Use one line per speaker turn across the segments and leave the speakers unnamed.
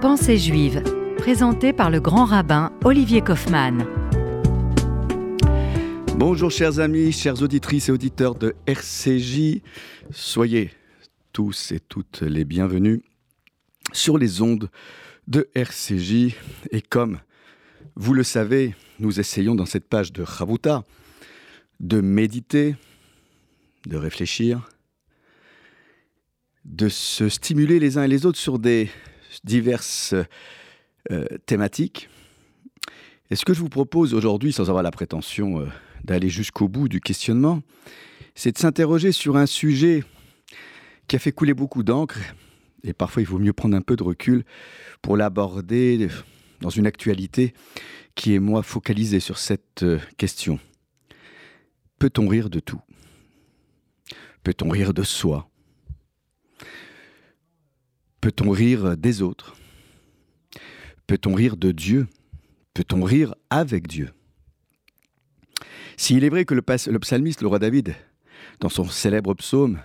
Pensée juive, présenté par le grand rabbin Olivier Kaufmann.
Bonjour chers amis, chères auditrices et auditeurs de RCJ. Soyez tous et toutes les bienvenus sur les ondes de RCJ. Et comme vous le savez, nous essayons dans cette page de Chavuta de méditer, de réfléchir, de se stimuler les uns et les autres sur des diverses euh, thématiques. Et ce que je vous propose aujourd'hui, sans avoir la prétention euh, d'aller jusqu'au bout du questionnement, c'est de s'interroger sur un sujet qui a fait couler beaucoup d'encre, et parfois il vaut mieux prendre un peu de recul pour l'aborder dans une actualité qui est, moi, focalisée sur cette euh, question. Peut-on rire de tout? Peut-on rire de soi? Peut-on rire des autres? Peut-on rire de Dieu? Peut-on rire avec Dieu? S'il est vrai que le, psalmiste, le roi David, dans son célèbre psaume,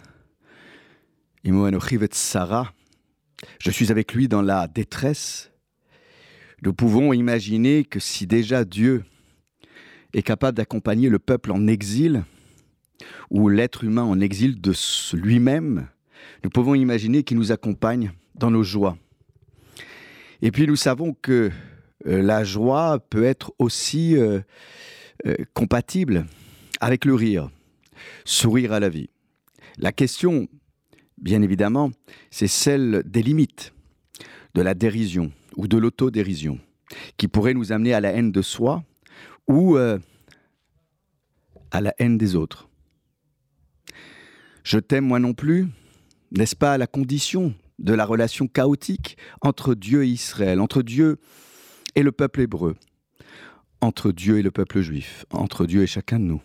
Sarah, je suis avec lui dans la détresse, nous pouvons imaginer que si déjà Dieu est capable d'accompagner le peuple en exil, ou l'être humain en exil de lui-même, nous pouvons imaginer qu'il nous accompagne dans nos joies. Et puis nous savons que euh, la joie peut être aussi euh, euh, compatible avec le rire, sourire à la vie. La question, bien évidemment, c'est celle des limites, de la dérision ou de l'autodérision, qui pourrait nous amener à la haine de soi ou à la haine des autres. Je t'aime moi non plus, n'est-ce pas la condition de la relation chaotique entre Dieu et Israël, entre Dieu et le peuple hébreu, entre Dieu et le peuple juif, entre Dieu et chacun de nous.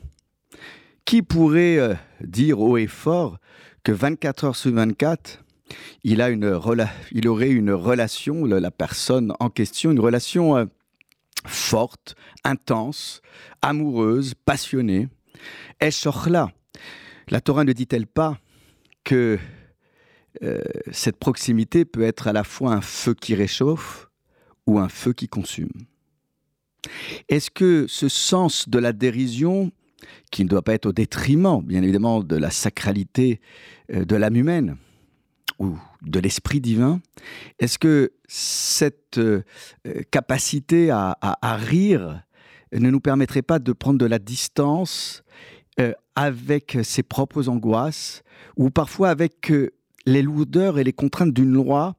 Qui pourrait euh, dire haut et fort que 24 heures sur 24, il, a une il aurait une relation, la personne en question, une relation euh, forte, intense, amoureuse, passionnée. là La Torah ne dit-elle pas que euh, cette proximité peut être à la fois un feu qui réchauffe ou un feu qui consume. Est-ce que ce sens de la dérision, qui ne doit pas être au détriment, bien évidemment, de la sacralité euh, de l'âme humaine ou de l'esprit divin, est-ce que cette euh, capacité à, rire ne nous permettrait pas de prendre de la distance avec ses propres angoisses ou parfois avec les lourdeurs et les contraintes d'une loi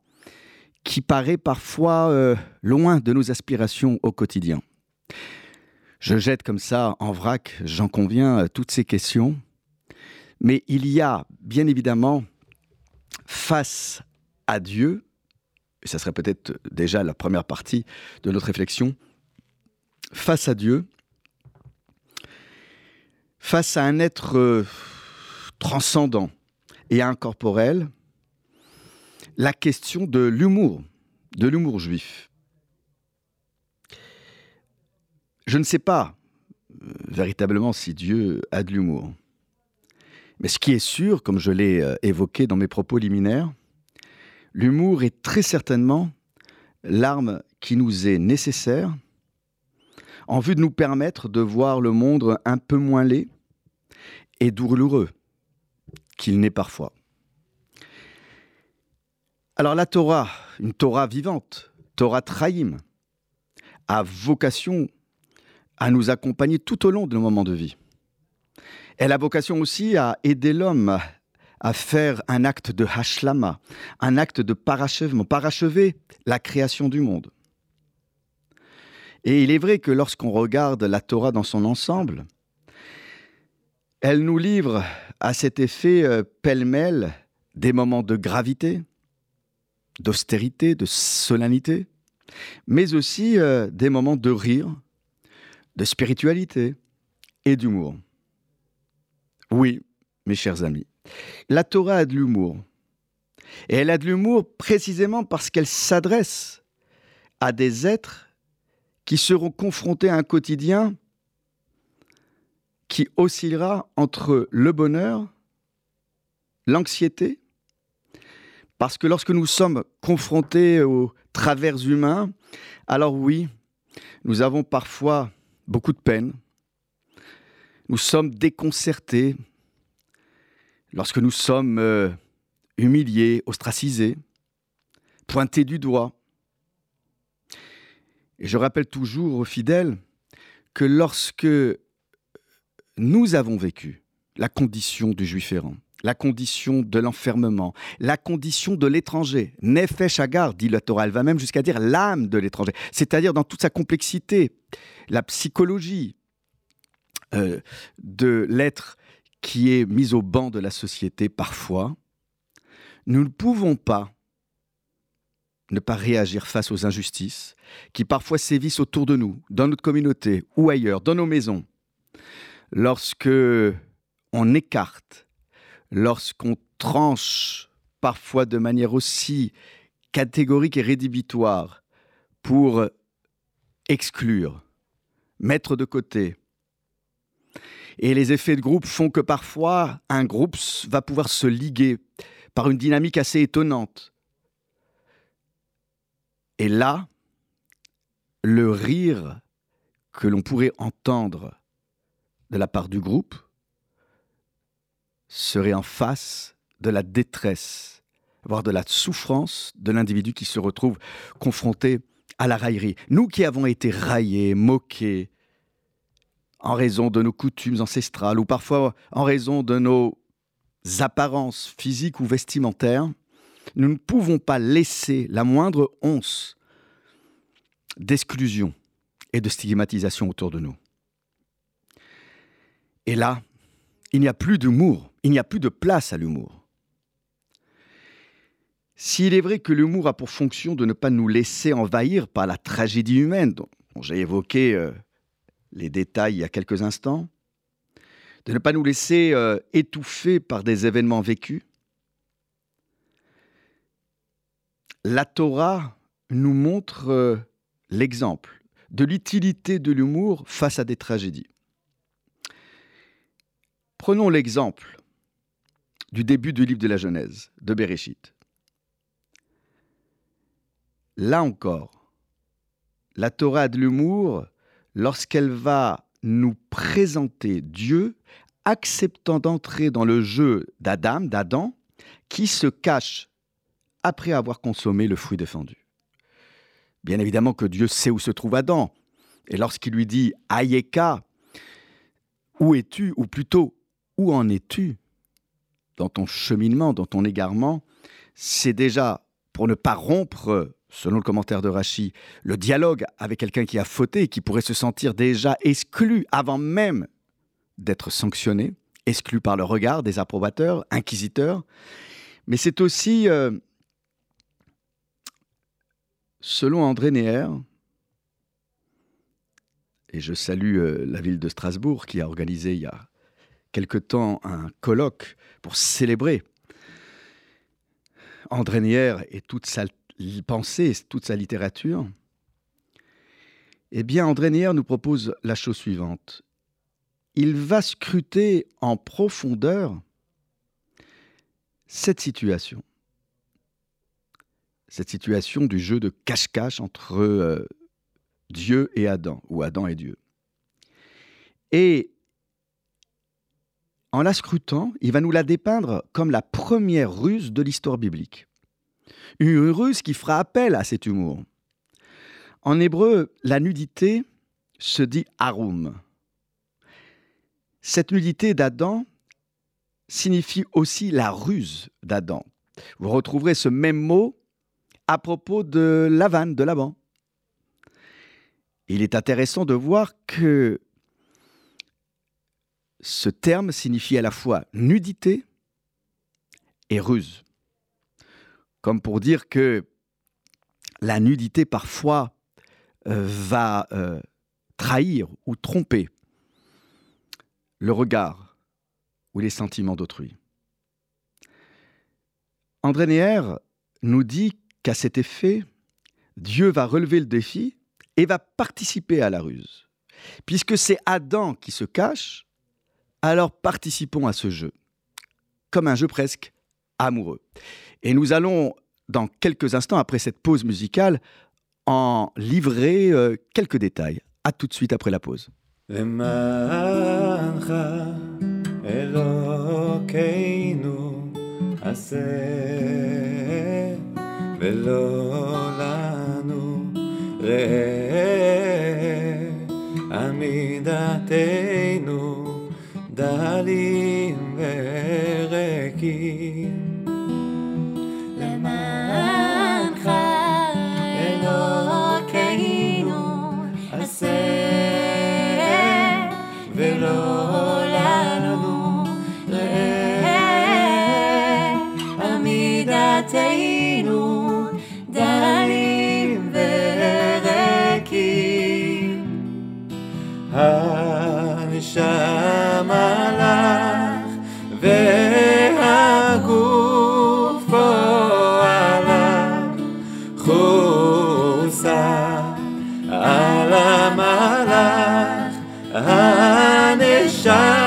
qui paraît parfois euh, loin de nos aspirations au quotidien. Je jette comme ça en vrac, j'en conviens, euh, toutes ces questions, mais il y a bien évidemment face à Dieu, et ça serait peut-être déjà la première partie de notre réflexion, face à Dieu, face à un être euh, transcendant et incorporel, la question de l'humour, de l'humour juif. Je ne sais pas euh, véritablement si Dieu a de l'humour. Mais ce qui est sûr, comme je l'ai euh, évoqué dans mes propos liminaires, l'humour est très certainement l'arme qui nous est nécessaire en vue de nous permettre de voir le monde un peu moins laid et douloureux qu'il n'est parfois. Alors la Torah, une Torah vivante, Torah Trahim, a vocation à nous accompagner tout au long de nos moments de vie. Elle a vocation aussi à aider l'homme à faire un acte de hashlama, un acte de parachèvement, parachever la création du monde. Et il est vrai que lorsqu'on regarde la Torah dans son ensemble, elle nous livre à cet effet euh, pêle-mêle des moments de gravité, d'austérité, de solennité, mais aussi euh, des moments de rire, de spiritualité et d'humour. Oui, mes chers amis, la Torah a de l'humour. Et elle a de l'humour précisément parce qu'elle s'adresse à des êtres qui seront confrontés à un quotidien qui oscillera entre le bonheur, l'anxiété Parce que lorsque nous sommes confrontés aux travers humains, alors oui, nous avons parfois beaucoup de peine. Nous sommes déconcertés lorsque nous sommes euh, humiliés, ostracisés, pointés du doigt. Et je rappelle toujours aux fidèles que lorsque nous avons vécu la condition du juif errant, la condition de l'enfermement, la condition de l'étranger. Nefesh Agar, dit la Torah, elle va même jusqu'à dire l'âme de l'étranger, c'est-à-dire dans toute sa complexité, la psychologie euh, de l'être qui est mis au banc de la société parfois. Nous ne pouvons pas ne pas réagir face aux injustices qui parfois sévissent autour de nous, dans notre communauté ou ailleurs, dans nos maisons. Lorsque on écarte lorsqu'on tranche parfois de manière aussi catégorique et rédhibitoire pour exclure, mettre de côté. Et les effets de groupe font que parfois un groupe va pouvoir se liguer par une dynamique assez étonnante. Et là, le rire que l'on pourrait entendre de la part du groupe serait en face de la détresse, voire de la souffrance de l'individu qui se retrouve confronté à la raillerie. Nous qui avons été raillés, moqués, en raison de nos coutumes ancestrales ou parfois en raison de nos apparences physiques ou vestimentaires, nous ne pouvons pas laisser la moindre once d'exclusion et de stigmatisation autour de nous. Et là, il n'y a plus d'humour, il n'y a plus de place à l'humour. S'il est vrai que l'humour a pour fonction de ne pas nous laisser envahir par la tragédie humaine, dont, j'ai évoqué euh, les détails il y a quelques instants, de ne pas nous laisser euh, étouffer par des événements vécus, la Torah nous montre euh, l'exemple de l'utilité de l'humour face à des tragédies. Prenons l'exemple du début du livre de la Genèse, de Bereshit. Là encore, la Torah de l'humour lorsqu'elle va nous présenter Dieu acceptant d'entrer dans le jeu d'Adam, d'Adam, qui se cache après avoir consommé le fruit défendu. Bien évidemment que Dieu sait où se trouve Adam. Et lorsqu'il lui dit Ayeka, où es-tu? Ou plutôt, où en es-tu? Dans ton cheminement, dans ton égarement C'est déjà pour ne pas rompre, selon le commentaire de Rachi, le dialogue avec quelqu'un qui a fauté, qui pourrait se sentir déjà exclu avant même d'être sanctionné, exclu par le regard des approbateurs, inquisiteurs. Mais c'est aussi, euh, selon André Neher, et je salue euh, la ville de Strasbourg qui a organisé il y a quelque temps un colloque pour célébrer André Nier et toute sa pensée, toute sa littérature, eh bien, André Nier nous propose la chose suivante. Il va scruter en profondeur cette situation. Cette situation du jeu de cache-cache entre euh, Dieu et Adam, ou Adam et Dieu. Et en la scrutant, il va nous la dépeindre comme la première ruse de l'histoire biblique. Une ruse qui fera appel à cet humour. En hébreu, la nudité se dit arum. Cette nudité d'Adam signifie aussi la ruse d'Adam. Vous retrouverez ce même mot à propos de Lavan, de Laban. Il est intéressant de voir que ce terme signifie à la fois nudité et ruse. Comme pour dire que la nudité parfois euh, va euh, trahir ou tromper le regard ou les sentiments d'autrui. André Neher nous dit qu'à cet effet, Dieu va relever le défi et va participer à la ruse. Puisque c'est Adam qui se cache, alors participons à ce jeu, comme un jeu presque amoureux. Et nous allons, dans quelques instants, après cette pause musicale, en livrer euh, quelques détails. À tout de suite après la pause.
דלים וריקים. הנשמה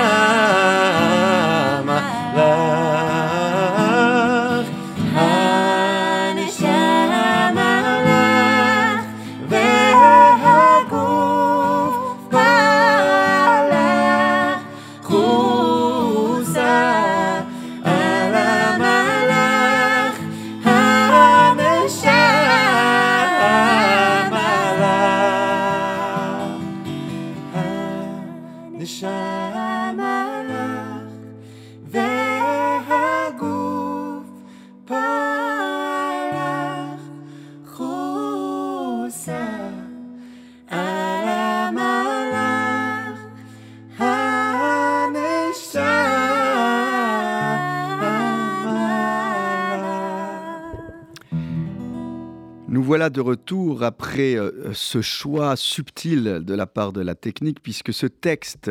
voilà de retour après euh, ce choix subtil de la part de la technique, puisque ce texte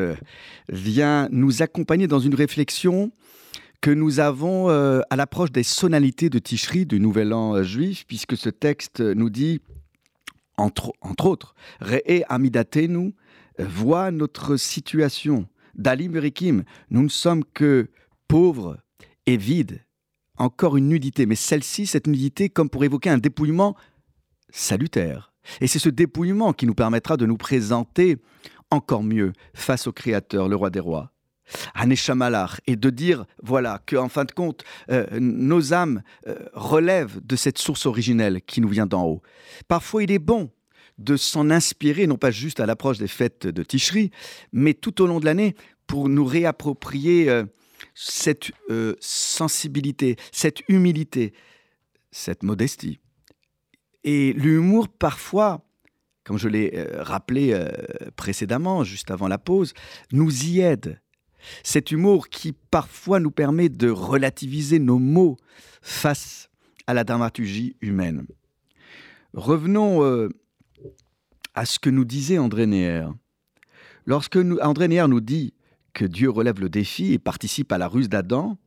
vient nous accompagner dans une réflexion que nous avons euh, à l'approche des sonalités de Tishri, du Nouvel An euh, juif, puisque ce texte nous dit, entre, entre autres, Re'e Amidatenu, euh, vois notre situation. Dalim Rikim, nous ne sommes que pauvres et vides. Encore une nudité, mais celle-ci, cette nudité, comme pour évoquer un dépouillement salutaire. Et c'est ce dépouillement qui nous permettra de nous présenter encore mieux face au Créateur, le roi des rois. Haneshamalach, et de dire, voilà, que en fin de compte, euh, nos âmes euh, relèvent de cette source originelle qui nous vient d'en haut. Parfois, il est bon de s'en inspirer, non pas juste à l'approche des fêtes de Tishri, mais tout au long de l'année, pour nous réapproprier euh, cette sensibilité, cette humilité, cette modestie. Et l'humour, parfois, comme je l'ai euh, rappelé euh, précédemment, juste avant la pause, nous y aide. Cet humour qui parfois nous permet de relativiser nos mots face à la dramaturgie humaine. Revenons euh, à ce que nous disait André Neher. Lorsque André Neher nous dit que Dieu relève le défi et participe à la ruse d'Adam,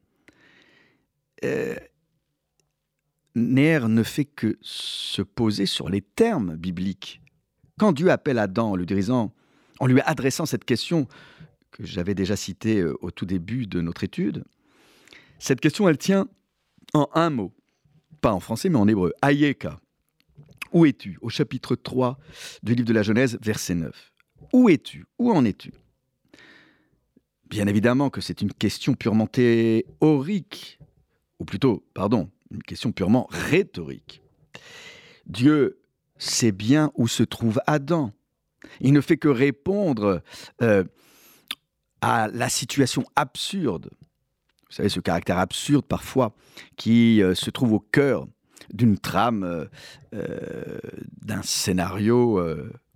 Neher ne fait que se poser sur les termes bibliques. Quand Dieu appelle Adam en lui en lui adressant cette question que j'avais déjà citée euh, au tout début de notre étude, cette question, elle tient en un mot, pas en français, mais en hébreu, Ayeka. Où es-tu? Au chapitre 3 du livre de la Genèse, verset 9. Où es-tu? Où en es-tu? Bien évidemment que c'est une question purement théorique, ou plutôt, pardon, une question purement rhétorique. Dieu sait bien où se trouve Adam. Il ne fait que répondre euh, à la situation absurde. Vous savez, ce caractère absurde parfois qui euh, se trouve au cœur d'une trame, euh, d'un scénario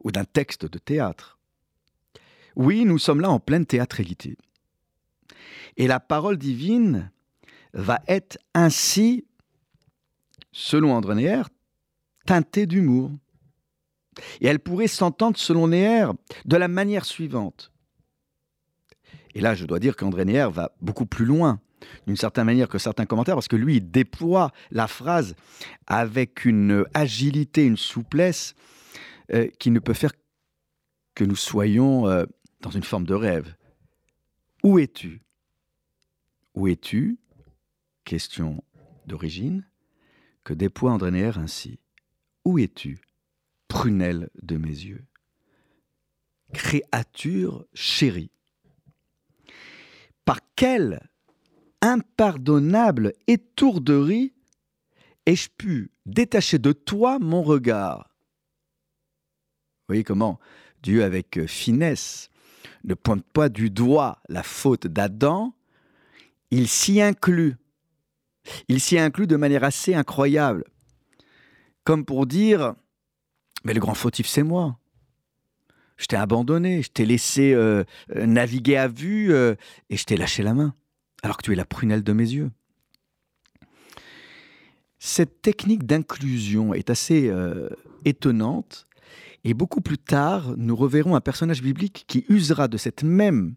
ou d'un texte de théâtre. Oui, nous sommes là en pleine théâtralité. Et la parole divine va être ainsi, selon André Neher, teintée d'humour. Et elle pourrait s'entendre, selon Neher, de la manière suivante. Et là, je dois dire qu'André Neher va beaucoup plus loin, d'une certaine manière, que certains commentaires, parce que lui, il déploie la phrase avec une agilité, une souplesse euh, qui ne peut faire que nous soyons euh, dans une forme de rêve. Où es-tu? Où es-tu? Question d'origine, que déploie André Neher ainsi. Où es-tu, prunelle de mes yeux? Créature chérie, par quelle impardonnable étourderie ai-je pu détacher de toi mon regard? Vous voyez comment Dieu, avec finesse, ne pointe pas du doigt la faute d'Adam, il s'y inclut. Il s'y inclut de manière assez incroyable. Comme pour dire, mais le grand fautif, c'est moi. Je t'ai abandonné, je t'ai laissé euh, euh, naviguer à vue euh, et je t'ai lâché la main, alors que tu es la prunelle de mes yeux. Cette technique d'inclusion est assez étonnante et beaucoup plus tard, nous reverrons un personnage biblique qui usera de cette même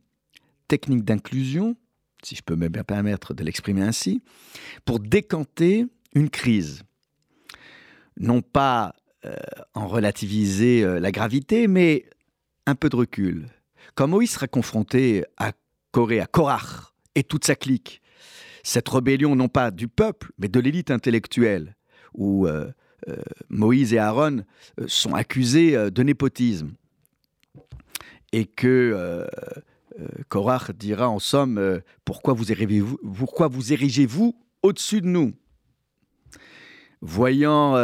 technique d'inclusion, si je peux me permettre de l'exprimer ainsi, pour décanter une crise. Non pas en relativiser la gravité, mais un peu de recul. Quand Moïse sera confronté à Corée, à Korach et toute sa clique, cette rébellion non pas du peuple, mais de l'élite intellectuelle, où euh, euh, Moïse et Aaron euh, sont accusés de népotisme, et que Korach dira en somme pourquoi vous érigez-vous, pourquoi vous érigez-vous au-dessus de nous? Voyant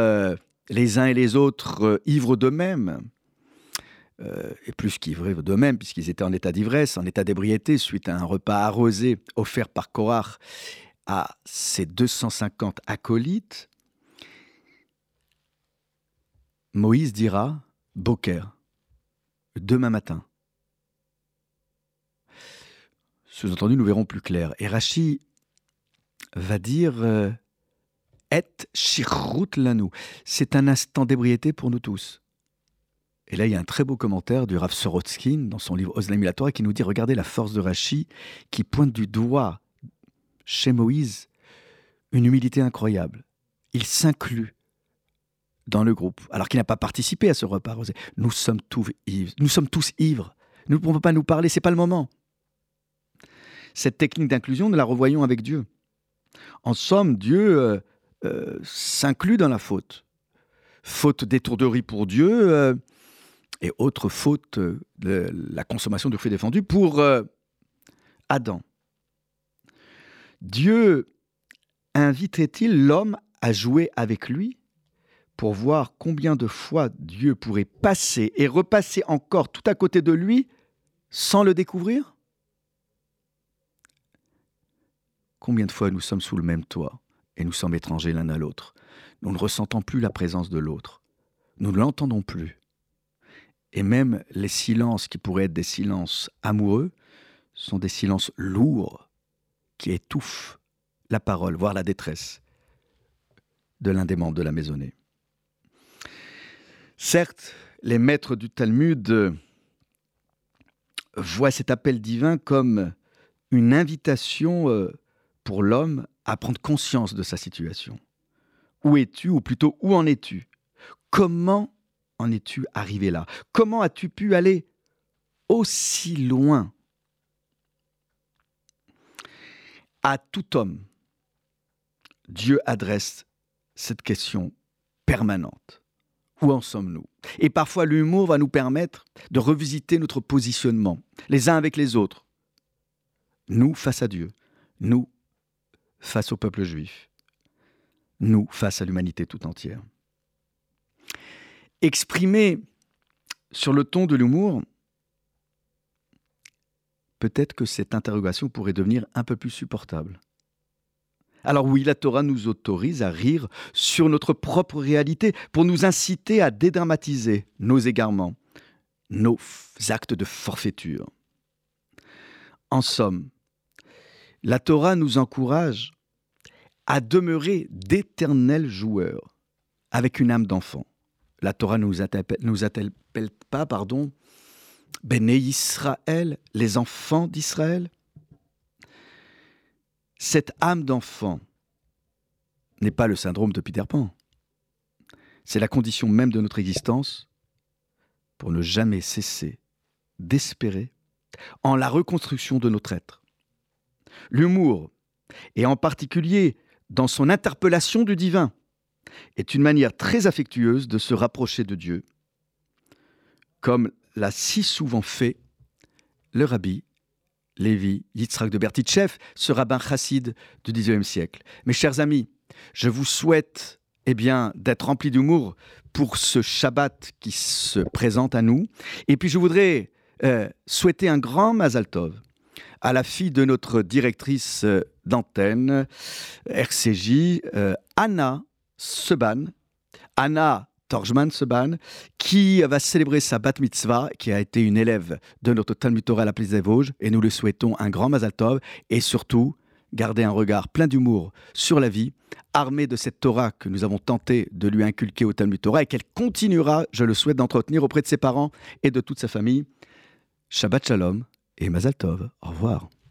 les uns et les autres ivres d'eux-mêmes, euh, et plus qu'ivres d'eux-mêmes, puisqu'ils étaient en état d'ivresse, en état d'ébriété, suite à un repas arrosé offert par Korach à ses 250 acolytes, Moïse dira Boker, demain matin. Sous-entendu, nous verrons plus clair. Et Rachi va dire euh, Et shirut lanou. C'est un instant d'ébriété pour nous tous. Et là, il y a un très beau commentaire du Rav Sorotskin dans son livre Oslam qui nous dit Regardez la force de Rachi qui pointe du doigt chez Moïse une humilité incroyable. Il s'inclut dans le groupe, alors qu'il n'a pas participé à ce repas. Nous sommes tous ivres. Nous sommes tous ivres. Nous ne pouvons pas nous parler, c'est pas le moment. Cette technique d'inclusion, nous la revoyons avec Dieu. En somme, Dieu euh, euh, s'inclut dans la faute. Faute d'étourderie pour Dieu, euh, et autre faute de la consommation du fruit défendu pour Adam. Dieu inviterait-il l'homme à jouer avec lui pour voir combien de fois Dieu pourrait passer et repasser encore tout à côté de lui sans le découvrir? Combien de fois nous sommes sous le même toit et nous sommes étrangers l'un à l'autre Nous ne ressentons plus la présence de l'autre. Nous ne l'entendons plus. Et même les silences qui pourraient être des silences amoureux sont des silences lourds qui étouffent la parole, voire la détresse de l'un des membres de la maisonnée. Certes, les maîtres du Talmud voient cet appel divin comme une invitation euh, pour l'homme à prendre conscience de sa situation. Où es-tu, ou plutôt où en es-tu? Comment en es-tu arrivé là? Comment as-tu pu aller aussi loin? À tout homme, Dieu adresse cette question permanente. Où en sommes-nous? Et parfois l'humour va nous permettre de revisiter notre positionnement, les uns avec les autres. Nous face à Dieu, nous face au peuple juif, nous face à l'humanité tout entière exprimé sur le ton de l'humour, peut-être que cette interrogation pourrait devenir un peu plus supportable. Alors oui, la Torah nous autorise à rire sur notre propre réalité pour nous inciter à dédramatiser nos égarements, nos actes de forfaiture. En somme, la Torah nous encourage à demeurer d'éternels joueurs avec une âme d'enfant la Torah nous appelle, nous appelle pas, pardon, Béné Israël, les enfants d'Israël. Cette âme d'enfant n'est pas le syndrome de Peter Pan. C'est la condition même de notre existence pour ne jamais cesser d'espérer en la reconstruction de notre être. L'humour, et en particulier dans son interpellation du divin, est une manière très affectueuse de se rapprocher de Dieu, comme l'a si souvent fait le rabbi Lévi Yitzhak de Bertitchev, ce rabbin chassid du XIXe siècle. Mes chers amis, je vous souhaite eh bien, d'être remplis d'humour pour ce Shabbat qui se présente à nous. Et puis je voudrais euh, souhaiter un grand Mazal Tov à la fille de notre directrice euh, d'antenne RCJ, euh, Anna Seban. Anna Torjman Seban, qui va célébrer sa bat mitzvah, qui a été une élève de notre Talmud Torah à la Place des Vosges, et nous lui souhaitons un grand Mazal Tov, et surtout, garder un regard plein d'humour sur la vie, armée de cette Torah que nous avons tenté de lui inculquer au Talmud Torah, et qu'elle continuera, je le souhaite, d'entretenir auprès de ses parents et de toute sa famille. Shabbat Shalom et Mazal Tov. Au revoir.